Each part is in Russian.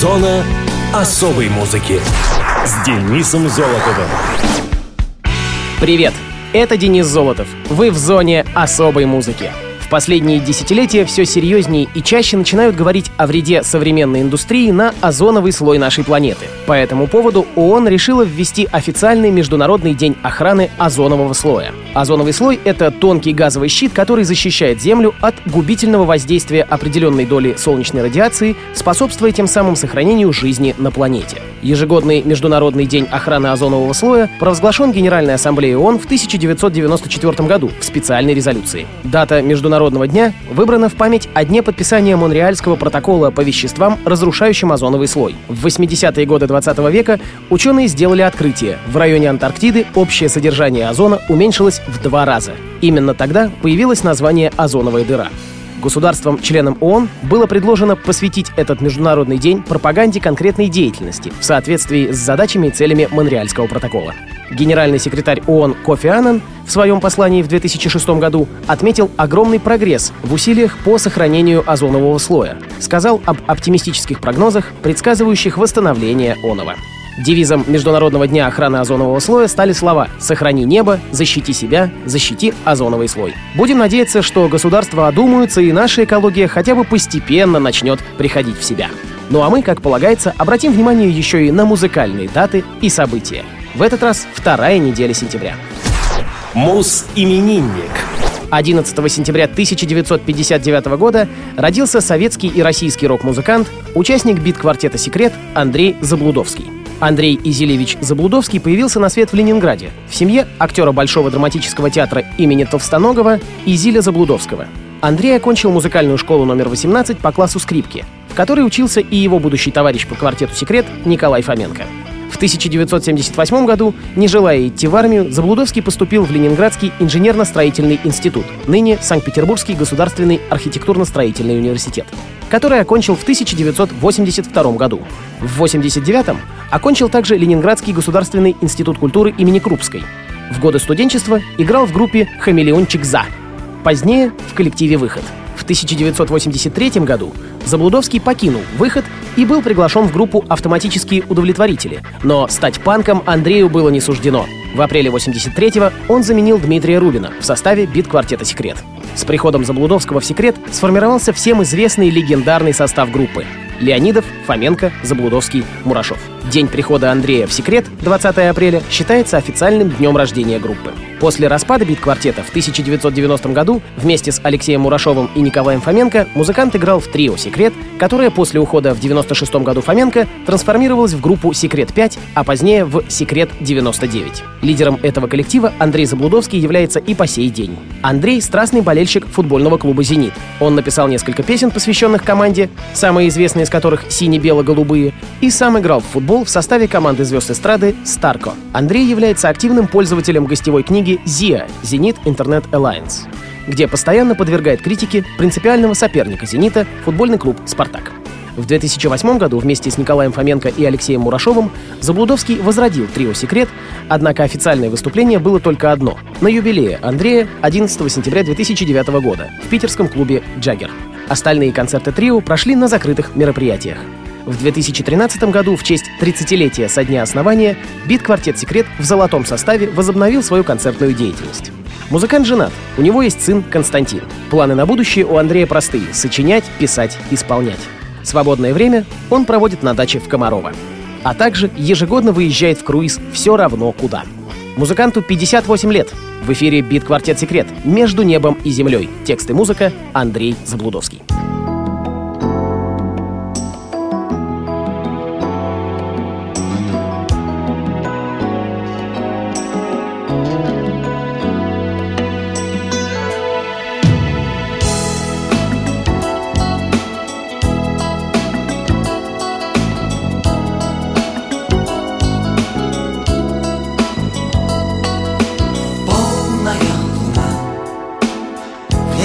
Зона особой музыки с Денисом Золотовым. Привет, это Денис Золотов. Вы в зоне особой музыки последние десятилетия все серьезнее и чаще начинают говорить о вреде современной индустрии на озоновый слой нашей планеты. По этому поводу ООН решила ввести официальный Международный день охраны озонового слоя. Озоновый слой — это тонкий газовый щит, который защищает Землю от губительного воздействия определенной доли солнечной радиации, способствуя тем самым сохранению жизни на планете. Ежегодный Международный день охраны озонового слоя провозглашен Генеральной Ассамблеей ООН в 1994 году в специальной резолюции. Дата Международного дня выбрана в память о дне подписания Монреальского протокола по веществам, разрушающим озоновый слой. В 80-е годы 20 века ученые сделали открытие. В районе Антарктиды общее содержание озона уменьшилось в два раза. Именно тогда появилось название «озоновая дыра». Государствам-членам ООН было предложено посвятить этот Международный день пропаганде конкретной деятельности в соответствии с задачами и целями Монреальского протокола. Генеральный секретарь ООН Кофи Аннан в своем послании в 2006 году отметил огромный прогресс в усилиях по сохранению озонового слоя. Сказал об оптимистических прогнозах, предсказывающих восстановление онова. Девизом Международного дня охраны озонового слоя стали слова «Сохрани небо, защити себя, защити озоновый слой». Будем надеяться, что государства одумаются и наша экология хотя бы постепенно начнет приходить в себя. Ну а мы, как полагается, обратим внимание еще и на музыкальные даты и события. В этот раз вторая неделя сентября. Мус-именинник. 11 сентября 1959 года родился советский и российский рок-музыкант, участник бит-квартета «Секрет» Андрей Заблудовский. Андрей Изилевич Заблудовский появился на свет в Ленинграде, в семье актера Большого драматического театра имени Товстоногова Изиля Заблудовского. Андрей окончил музыкальную школу номер 18 по классу скрипки, в которой учился и его будущий товарищ по квартету «Секрет» Николай Фоменко. В 1978 году, не желая идти в армию, Заблудовский поступил в Ленинградский инженерно-строительный институт, ныне Санкт-Петербургский государственный архитектурно-строительный университет, который окончил в 1982 году. В 1989 окончил также Ленинградский государственный институт культуры имени Крупской. В годы студенчества играл в группе «Хамелеончик За», позднее в коллективе «Выход». В 1983 году Заблудовский покинул «Выход» и был приглашен в группу «Автоматические удовлетворители». Но стать панком Андрею было не суждено. В апреле 83-го он заменил Дмитрия Рубина в составе бит-квартета «Секрет». С приходом Заблудовского в «Секрет» сформировался всем известный легендарный состав группы. Леонидов, Фоменко, Заблудовский, Мурашов. День прихода Андрея в «Секрет» 20 апреля считается официальным днем рождения группы. После распада бит-квартета в 1990 году вместе с Алексеем Мурашовым и Николаем Фоменко музыкант играл в трио «Секрет», которое после ухода в 96 году Фоменко трансформировалось в группу «Секрет-5», а позднее в «Секрет-99». Лидером этого коллектива Андрей Заблудовский является и по сей день. Андрей — страстный болельщик футбольного клуба «Зенит». Он написал несколько песен, посвященных команде, самые известные из которых «Сине-бело-голубые», и сам играл в футбол в составе команды звезд эстрады «Старко». Андрей является активным пользователем гостевой книги книги «ЗИА» «Зенит Интернет Alliance», где постоянно подвергает критике принципиального соперника «Зенита» футбольный клуб «Спартак». В 2008 году вместе с Николаем Фоменко и Алексеем Мурашовым Заблудовский возродил трио «Секрет», однако официальное выступление было только одно — на юбилее Андрея 11 сентября 2009 года в питерском клубе «Джаггер». Остальные концерты трио прошли на закрытых мероприятиях. В 2013 году в честь 30-летия со дня основания бит-квартет «Секрет» в золотом составе возобновил свою концертную деятельность. Музыкант женат, у него есть сын Константин. Планы на будущее у Андрея простые — сочинять, писать, исполнять. Свободное время он проводит на даче в Комарово. А также ежегодно выезжает в круиз все равно куда. Музыканту 58 лет. В эфире бит-квартет «Секрет» между небом и землей. Текст и музыка Андрей Заблудовский.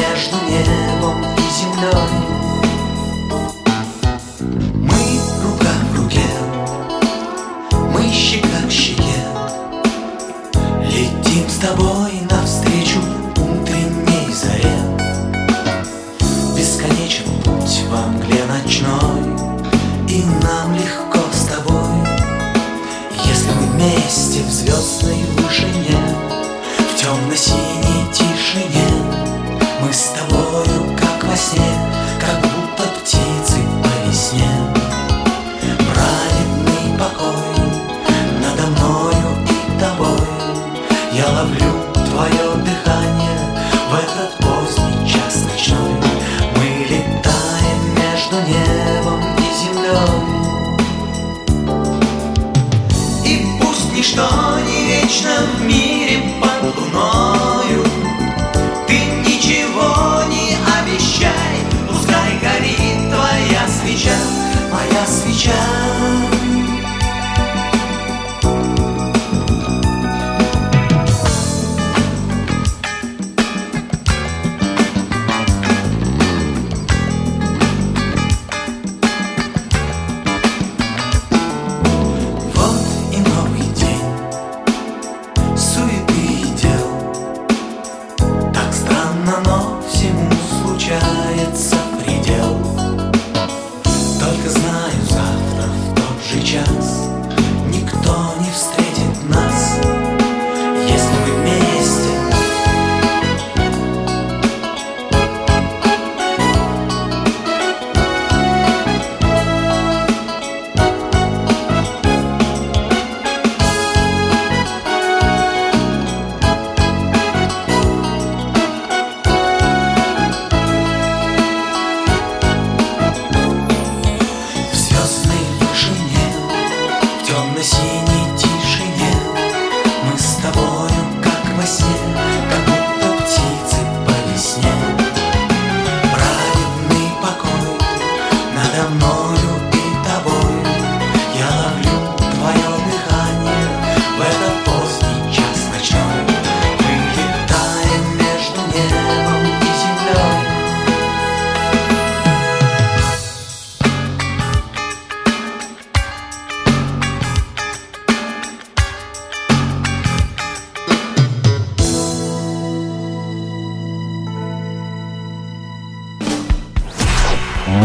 между небом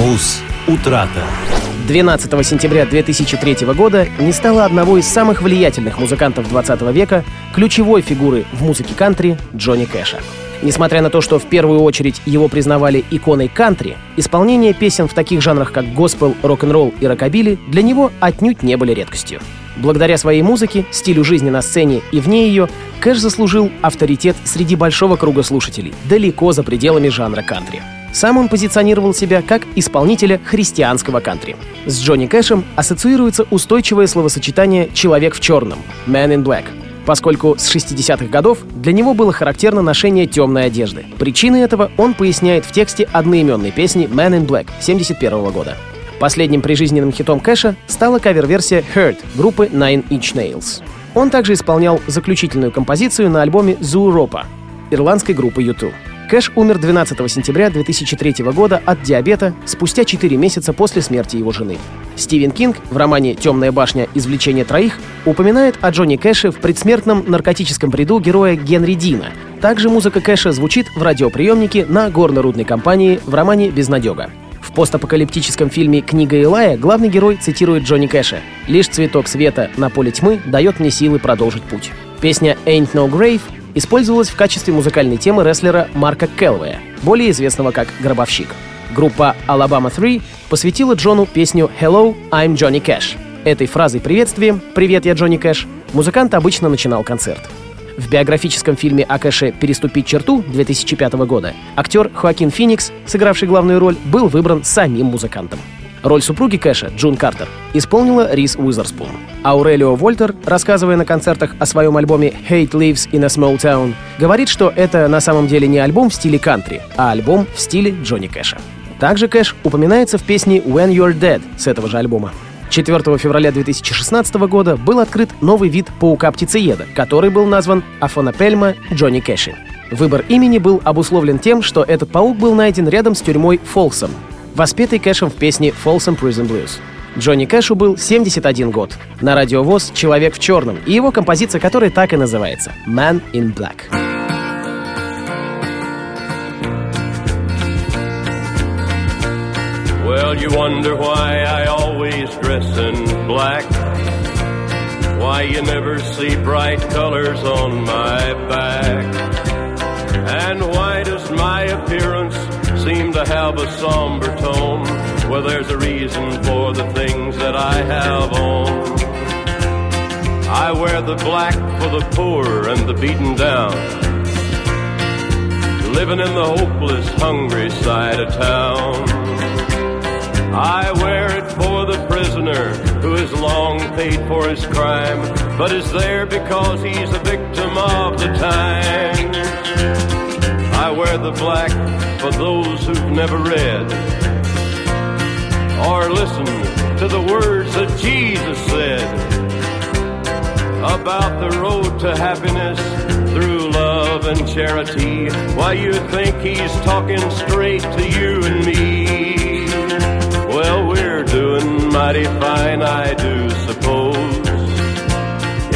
Муз. Утрата. 12 сентября 2003 года не стало одного из самых влиятельных музыкантов 20 века, ключевой фигуры в музыке кантри Джонни Кэша. Несмотря на то, что в первую очередь его признавали иконой кантри, исполнение песен в таких жанрах, как госпел, рок-н-ролл и рокобили для него отнюдь не были редкостью. Благодаря своей музыке, стилю жизни на сцене и вне ее, Кэш заслужил авторитет среди большого круга слушателей, далеко за пределами жанра кантри. Сам он позиционировал себя как исполнителя христианского кантри. С Джонни Кэшем ассоциируется устойчивое словосочетание «человек в черном» — «man in black», поскольку с 60-х годов для него было характерно ношение темной одежды. Причины этого он поясняет в тексте одноименной песни «Man in Black» 71 года. Последним прижизненным хитом Кэша стала кавер-версия «Hurt» группы Nine Inch Nails. Он также исполнял заключительную композицию на альбоме «Зуропа» ирландской группы U2. Кэш умер 12 сентября 2003 года от диабета спустя 4 месяца после смерти его жены. Стивен Кинг в романе «Темная башня. Извлечение троих» упоминает о Джонни Кэше в предсмертном наркотическом бреду героя Генри Дина. Также музыка Кэша звучит в радиоприемнике на горно-рудной компании в романе «Безнадега». В постапокалиптическом фильме «Книга Илая» главный герой цитирует Джонни Кэша «Лишь цветок света на поле тьмы дает мне силы продолжить путь». Песня «Ain't No Grave» использовалась в качестве музыкальной темы рестлера Марка Келвея, более известного как «Гробовщик». Группа Alabama 3 посвятила Джону песню «Hello, I'm Johnny Cash». Этой фразой приветствия «Привет, я Джонни Кэш» музыкант обычно начинал концерт. В биографическом фильме о Кэше «Переступить черту» 2005 года актер Хоакин Феникс, сыгравший главную роль, был выбран самим музыкантом. Роль супруги Кэша, Джун Картер, исполнила Рис Уизерспун. Аурелио Вольтер, рассказывая на концертах о своем альбоме «Hate Lives in a Small Town», говорит, что это на самом деле не альбом в стиле кантри, а альбом в стиле Джонни Кэша. Также Кэш упоминается в песне «When You're Dead» с этого же альбома. 4 февраля 2016 года был открыт новый вид паука-птицееда, который был назван Афонапельма Джонни Кэши. Выбор имени был обусловлен тем, что этот паук был найден рядом с тюрьмой Фолсом, воспетый Кэшем в песне Folsom Prison Blues. Джонни Кэшу был 71 год. На радиовоз «Человек в черном» и его композиция, которая так и называется «Man in Black». Well, you wonder why I always dress in black. Why you never see bright colors on my back. And why does my appearance seem to have a somber tone? Well, there's a reason for the things that I have on. I wear the black for the poor and the beaten down. Living in the hopeless, hungry side of town. I wear it for the prisoner who has long paid for his crime, but is there because he's a victim of the times. I wear the black for those who've never read or listened to the words that Jesus said about the road to happiness through love and charity. Why you think he's talking straight to you and me? Well, we're doing mighty fine, I do suppose.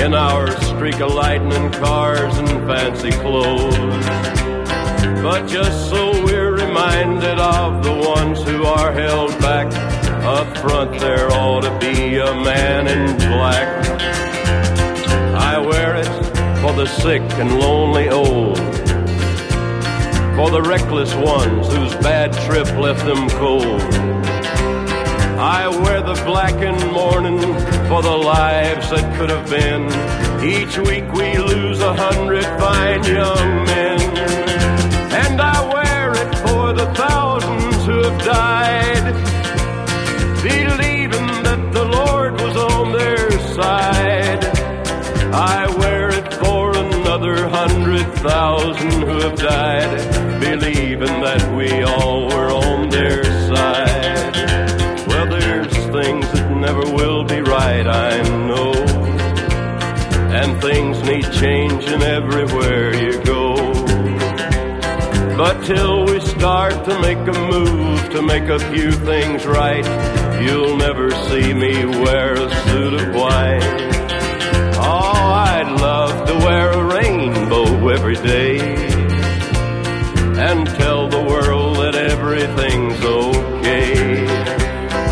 In our streak of lightning cars and fancy clothes. But just so we're reminded of the ones who are held back. Up front, there ought to be a man in black. I wear it for the sick and lonely old. For the reckless ones whose bad trip left them cold. I wear the black blackened mourning for the lives that could have been. Each week we lose a hundred fine young men. The thousands who have died, believing that the Lord was on their side. I wear it for another hundred thousand who have died, believing that we all were on their side Well, there's things that never will be right, I know. And things need changing everywhere you go. But till we start to make a move to make a few things right, you'll never see me wear a suit of white. Oh, I'd love to wear a rainbow every day and tell the world that everything's okay.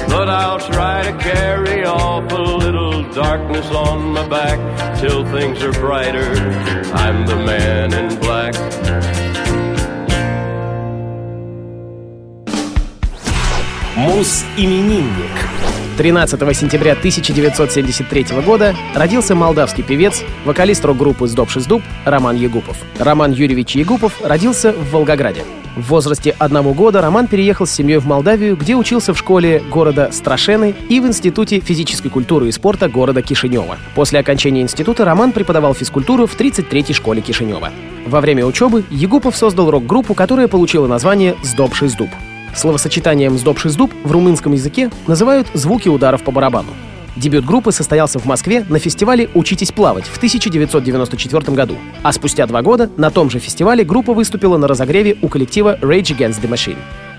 But I'll try to carry off a little darkness on my back till things are brighter. I'm the man in black. Мус-именинник. 13 сентября 1973 года родился молдавский певец, вокалист рок-группы «Сдобший дуб» Роман Егупов. Роман Юрьевич Егупов родился в Волгограде. В возрасте одного года Роман переехал с семьей в Молдавию, где учился в школе города Страшены и в Институте физической культуры и спорта города Кишинева. После окончания института Роман преподавал физкультуру в 33-й школе Кишинева. Во время учебы Егупов создал рок-группу, которая получила название «Сдобший дуб». Словосочетанием «сдобший дуб» в румынском языке называют звуки ударов по барабану. Дебют группы состоялся в Москве на фестивале «Учитесь плавать» в 1994 году. А спустя два года на том же фестивале группа выступила на разогреве у коллектива Rage Against the Machine.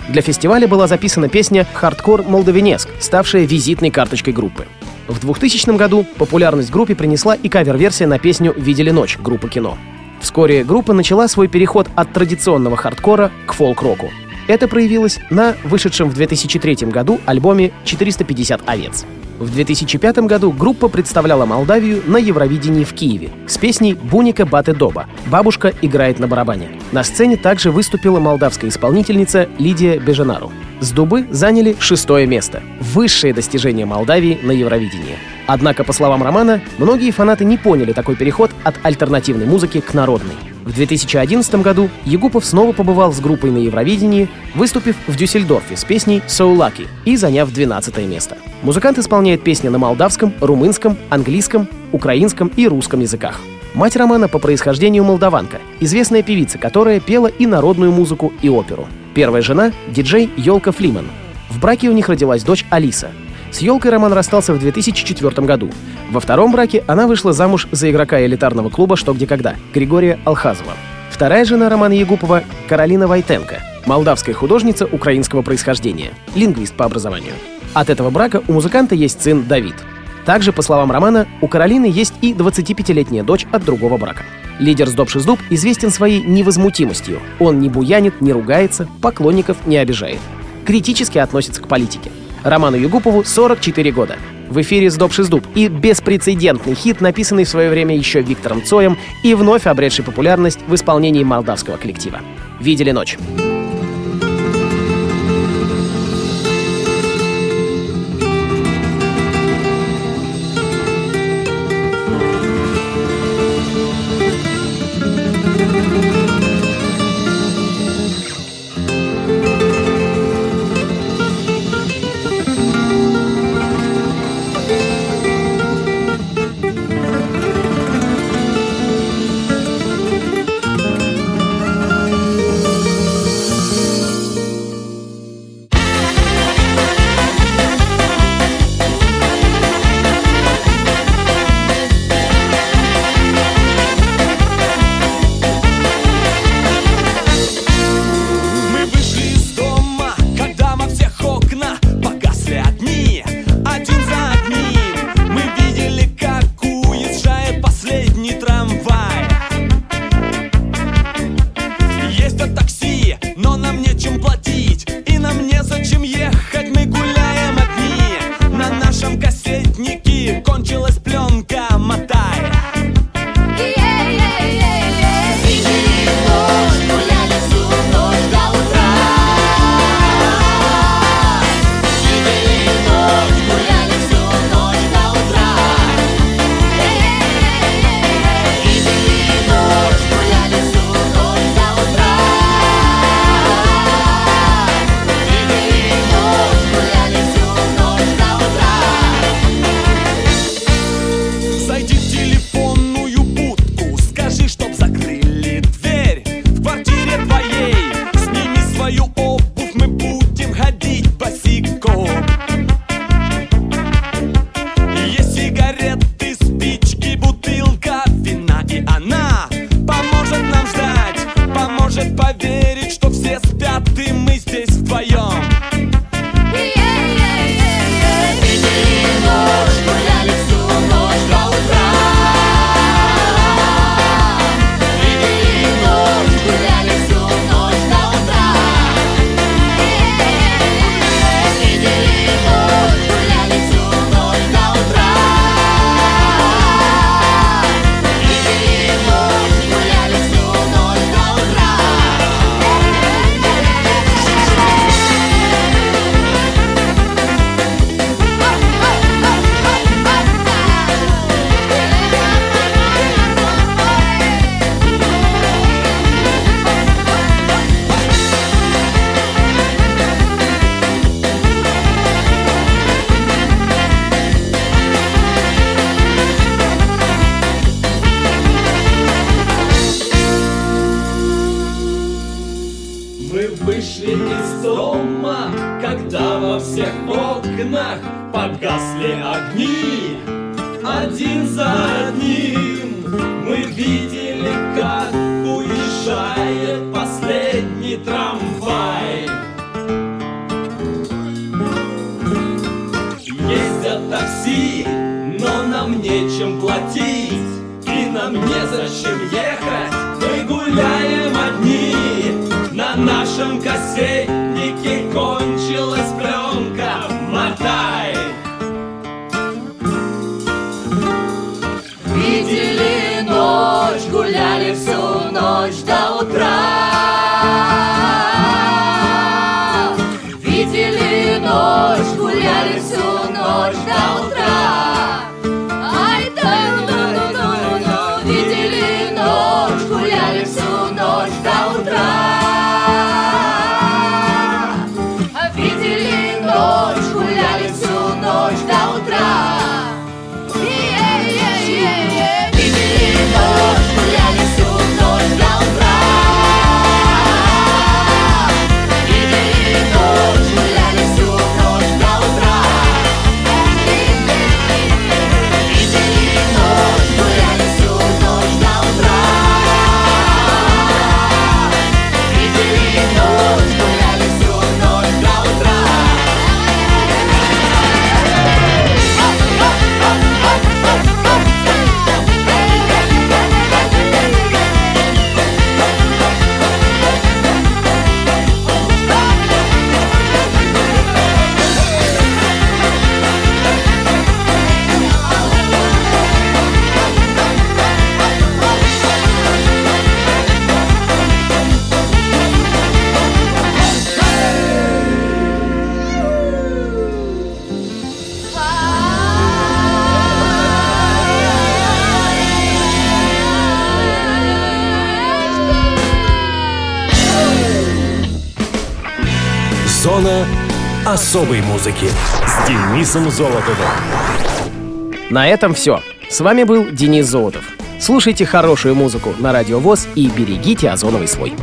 Для фестиваля была записана песня «Хардкор Молдавинеск», ставшая визитной карточкой группы. В 2000 году популярность группе принесла и кавер-версия на песню «Видели ночь» группы «Кино». Вскоре группа начала свой переход от традиционного хардкора к фолк-року. Это проявилось на вышедшем в 2003 году альбоме «450 овец». В 2005 году группа представляла Молдавию на Евровидении в Киеве с песней «Буника Баты Доба» «Бабушка играет на барабане». На сцене также выступила молдавская исполнительница Лидия Беженару. С дубы заняли шестое место. Высшее достижение Молдавии на Евровидении. Однако, по словам Романа, многие фанаты не поняли такой переход от альтернативной музыки к народной. В 2011 году Егупов снова побывал с группой на Евровидении, выступив в Дюссельдорфе с песней «So Lucky» и заняв 12 место. Музыкант исполняет песни на молдавском, румынском, английском, украинском и русском языках. Мать Романа по происхождению молдаванка, известная певица, которая пела и народную музыку, и оперу. Первая жена — диджей Йолка Флиман. В браке у них родилась дочь Алиса. С Елкой Роман расстался в 2004 году. Во втором браке она вышла замуж за игрока элитарного клуба «Что, где, когда» Григория Алхазова. Вторая жена Романа Егупова — Каролина Войтенко, молдавская художница украинского происхождения, лингвист по образованию. От этого брака у музыканта есть сын Давид. Также, по словам Романа, у Каролины есть и 25-летняя дочь от другого брака. Лидер Сдобшиздуб известен своей невозмутимостью. Он не буянит, не ругается, поклонников не обижает. Критически относится к политике. Роману Югупову 44 года. В эфире «Сдоб Шиздуб» и беспрецедентный хит, написанный в свое время еще Виктором Цоем и вновь обретший популярность в исполнении молдавского коллектива. «Видели ночь». nunca. Особой музыки с Денисом Золотовым. На этом все. С вами был Денис Золотов. Слушайте хорошую музыку на Радио ВОЗ и берегите озоновый слой.